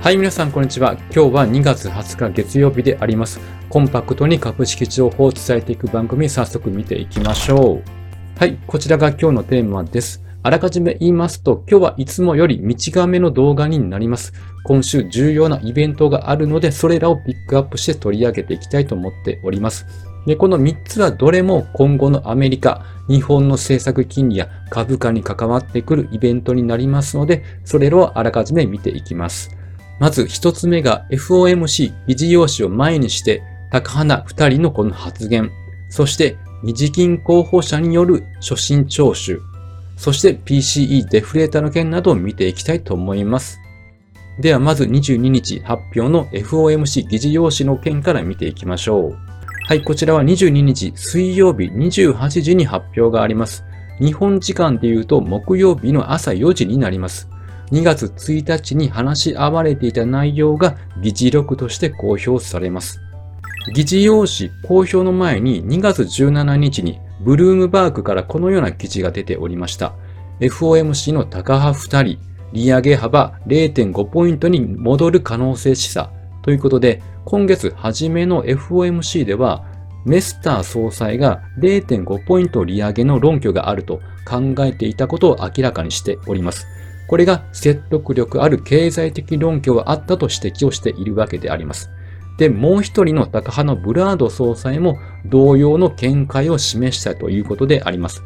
はい、皆さん、こんにちは。今日は2月20日月曜日であります。コンパクトに株式情報を伝えていく番組、早速見ていきましょう。はい、こちらが今日のテーマです。あらかじめ言いますと、今日はいつもより短めの動画になります。今週重要なイベントがあるので、それらをピックアップして取り上げていきたいと思っております。で、この3つはどれも今後のアメリカ、日本の政策金利や株価に関わってくるイベントになりますので、それらをあらかじめ見ていきます。まず一つ目が FOMC 議事要旨を前にして高花二人のこの発言、そして二次金候補者による初心聴取、そして PCE デフレーターの件などを見ていきたいと思います。ではまず22日発表の FOMC 議事要旨の件から見ていきましょう。はい、こちらは22日水曜日28時に発表があります。日本時間で言うと木曜日の朝4時になります。2月1日に話し合われていた内容が議事録として公表されます。議事要旨公表の前に2月17日にブルームバーグからこのような記事が出ておりました。FOMC の高派2人、利上げ幅0.5ポイントに戻る可能性示唆ということで、今月初めの FOMC では、メスター総裁が0.5ポイント利上げの論拠があると考えていたことを明らかにしております。これが説得力ある経済的論拠があったと指摘をしているわけであります。で、もう一人の高派のブラード総裁も同様の見解を示したということであります。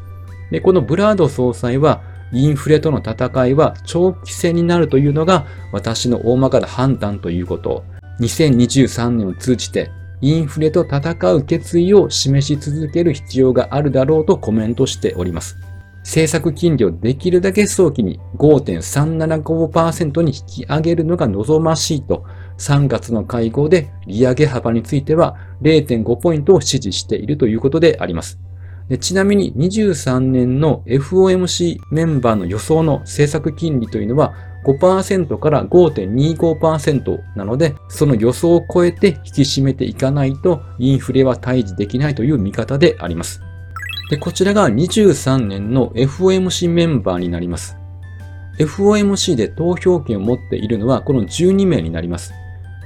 で、このブラード総裁は、インフレとの戦いは長期戦になるというのが私の大まかな判断ということを、2023年を通じてインフレと戦う決意を示し続ける必要があるだろうとコメントしております。政策金利をできるだけ早期に5.375%に引き上げるのが望ましいと、3月の会合で利上げ幅については0.5ポイントを支持しているということであります。ちなみに23年の FOMC メンバーの予想の政策金利というのは5%から5.25%なので、その予想を超えて引き締めていかないとインフレは退治できないという見方であります。で、こちらが23年の FOMC メンバーになります。FOMC で投票権を持っているのはこの12名になります。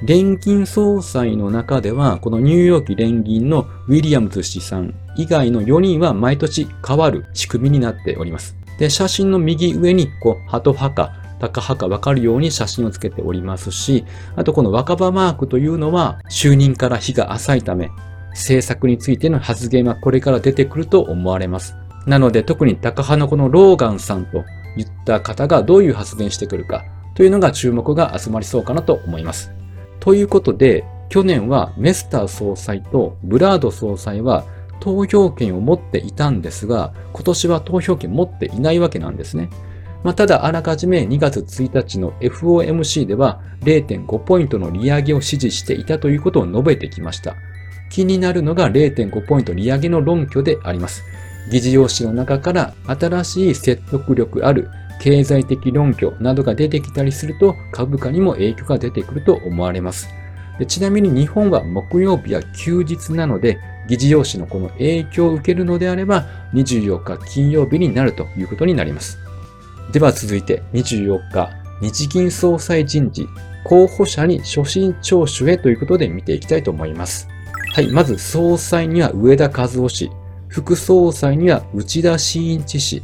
連銀総裁の中では、このニューヨーク連銀のウィリアムズ氏さん以外の4人は毎年変わる仕組みになっております。で、写真の右上に、こう、ハト派か、タカ派か分かるように写真をつけておりますし、あとこの若葉マークというのは、就任から日が浅いため、政策についての発言はこれから出てくると思われます。なので特に高派のこのローガンさんといった方がどういう発言してくるかというのが注目が集まりそうかなと思います。ということで、去年はメスター総裁とブラード総裁は投票権を持っていたんですが、今年は投票権持っていないわけなんですね。まあ、ただ、あらかじめ2月1日の FOMC では0.5ポイントの利上げを支持していたということを述べてきました。気になるのが0.5ポイント利上げの論拠であります。議事要旨の中から新しい説得力ある経済的論拠などが出てきたりすると株価にも影響が出てくると思われます。でちなみに日本は木曜日は休日なので、議事要旨のこの影響を受けるのであれば、24日金曜日になるということになります。では続いて24日、日銀総裁人事、候補者に初心聴取へということで見ていきたいと思います。はい、まず総裁には上田和夫氏、副総裁には内田真一氏、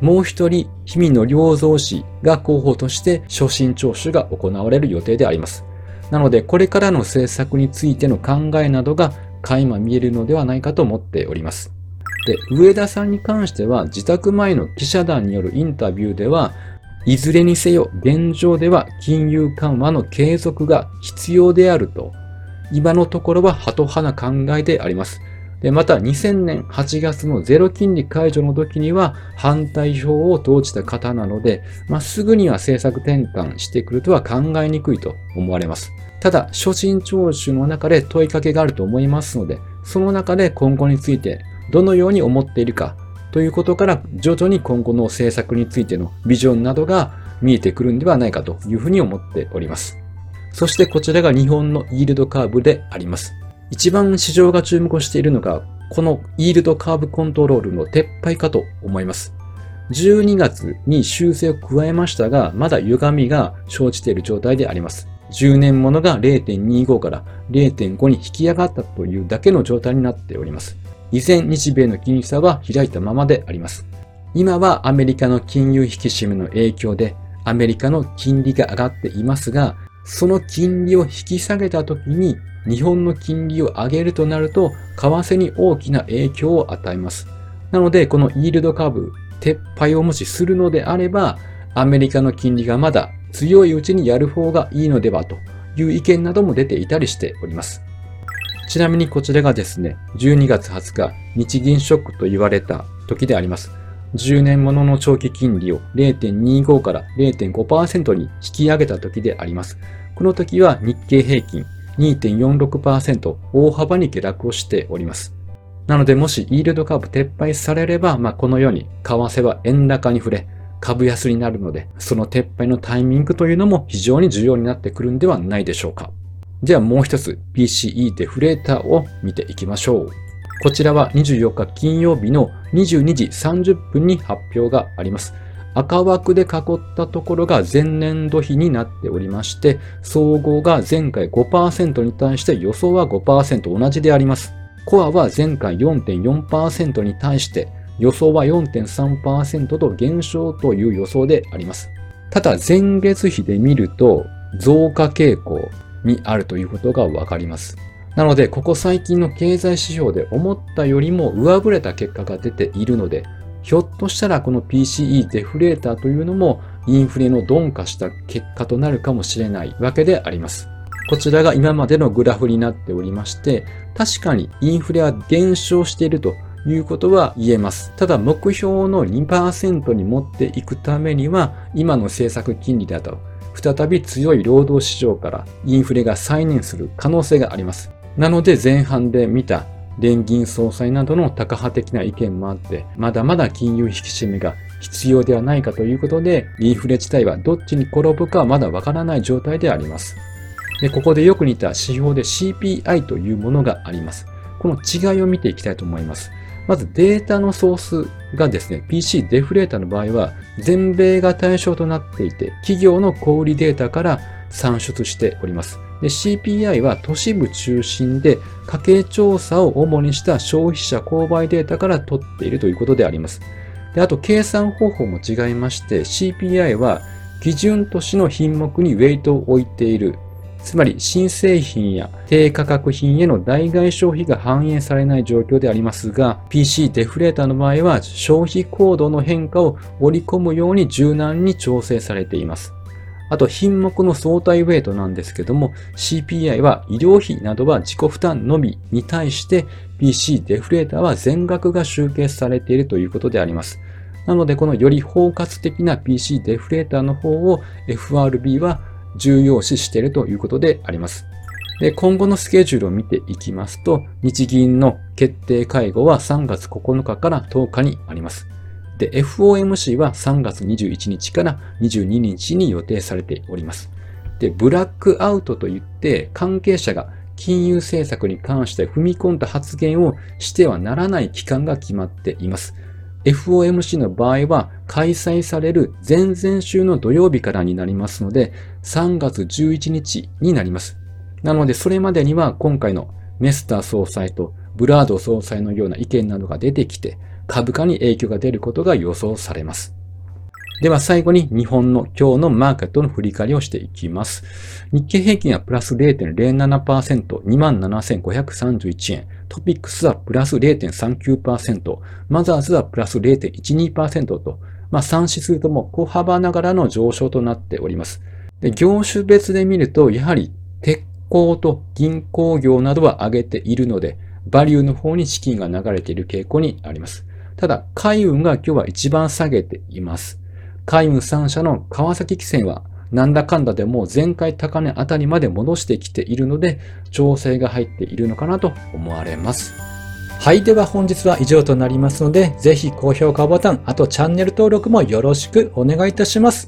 もう一人、氷見野良三氏が候補として初心聴取が行われる予定であります。なので、これからの政策についての考えなどが垣間見えるのではないかと思っております。で、上田さんに関しては、自宅前の記者団によるインタビューでは、いずれにせよ現状では金融緩和の継続が必要であると今のところはハト派な考えであります。でまた2000年8月のゼロ金利解除の時には反対票を投じた方なので、まあ、すぐには政策転換してくるとは考えにくいと思われます。ただ、初心聴取の中で問いかけがあると思いますので、その中で今後についてどのように思っているかということから徐々に今後の政策についてのビジョンなどが見えてくるんではないかというふうに思っております。そしてこちらが日本のイールドカーブであります。一番市場が注目しているのが、このイールドカーブコントロールの撤廃かと思います。12月に修正を加えましたが、まだ歪みが生じている状態であります。10年ものが0.25から0.5に引き上がったというだけの状態になっております。依然日米の金利差は開いたままであります。今はアメリカの金融引き締めの影響でアメリカの金利が上がっていますが、その金利を引き下げた時に日本の金利を上げるとなると、為替に大きな影響を与えます。なので、このイールド株、撤廃をもしするのであれば、アメリカの金利がまだ強いうちにやる方がいいのではという意見なども出ていたりしております。ちなみにこちらがですね、12月20日、日銀ショックと言われた時であります。10年ものの長期金利を0.25から0.5%に引き上げた時であります。この時は日経平均2.46%大幅に下落をしております。なので、もしイールド株撤廃されれば、まあ、このように為替は円高に触れ、株安になるので、その撤廃のタイミングというのも非常に重要になってくるんではないでしょうか。ではもう一つ PCE デフレーターを見ていきましょう。こちらは24日金曜日の22時30分に発表があります。赤枠で囲ったところが前年度比になっておりまして、総合が前回5%に対して予想は5%同じであります。コアは前回4.4%に対して予想は4.3%と減少という予想であります。ただ前月比で見ると増加傾向にあるということがわかります。なので、ここ最近の経済指標で思ったよりも上振れた結果が出ているので、ひょっとしたらこの PCE デフレーターというのもインフレの鈍化した結果となるかもしれないわけであります。こちらが今までのグラフになっておりまして、確かにインフレは減少しているということは言えます。ただ目標の2%に持っていくためには、今の政策金利だと、再び強い労働市場からインフレが再燃する可能性があります。なので前半で見た連銀総裁などのタカ派的な意見もあって、まだまだ金融引き締めが必要ではないかということで、インフレ自体はどっちに転ぶかはまだわからない状態であります。で、ここでよく似た指標で CPI というものがあります。この違いを見ていきたいと思います。まずデータのソースがですね、PC デフレーターの場合は、全米が対象となっていて、企業の小売データから算出しております。で CPI は都市部中心で家計調査を主にした消費者購買データから取っているということであります。であと計算方法も違いまして CPI は基準都市の品目にウェイトを置いているつまり新製品や低価格品への代替消費が反映されない状況でありますが、PC デフレーターの場合は消費行動の変化を織り込むように柔軟に調整されています。あと品目の相対ウェイトなんですけども CPI は医療費などは自己負担のみに対して PC デフレーターは全額が集計されているということであります。なのでこのより包括的な PC デフレーターの方を FRB は重要視しているということであります。で今後のスケジュールを見ていきますと、日銀の決定会合は3月9日から10日にあります。で、FOMC は3月21日から22日に予定されております。で、ブラックアウトといって関係者が金融政策に関して踏み込んだ発言をしてはならない期間が決まっています。FOMC の場合は開催される前々週の土曜日からになりますので、3月11日になります。なので、それまでには今回のメスター総裁とブラード総裁のような意見などが出てきて、株価に影響が出ることが予想されます。では最後に日本の今日のマーケットの振り返りをしていきます。日経平均はプラス0.07%、27,531円。トピックスはプラス0.39%、マザーズはプラス0.12%と、まあ、3指数とも小幅ながらの上昇となっております。で業種別で見ると、やはり鉄鋼と銀行業などは上げているので、バリューの方に資金が流れている傾向にあります。ただ、海運が今日は一番下げています。海運3社の川崎汽船は、なんだかんだでもう前回高値あたりまで戻してきているので、調整が入っているのかなと思われます。はい。では本日は以上となりますので、ぜひ高評価ボタン、あとチャンネル登録もよろしくお願いいたします。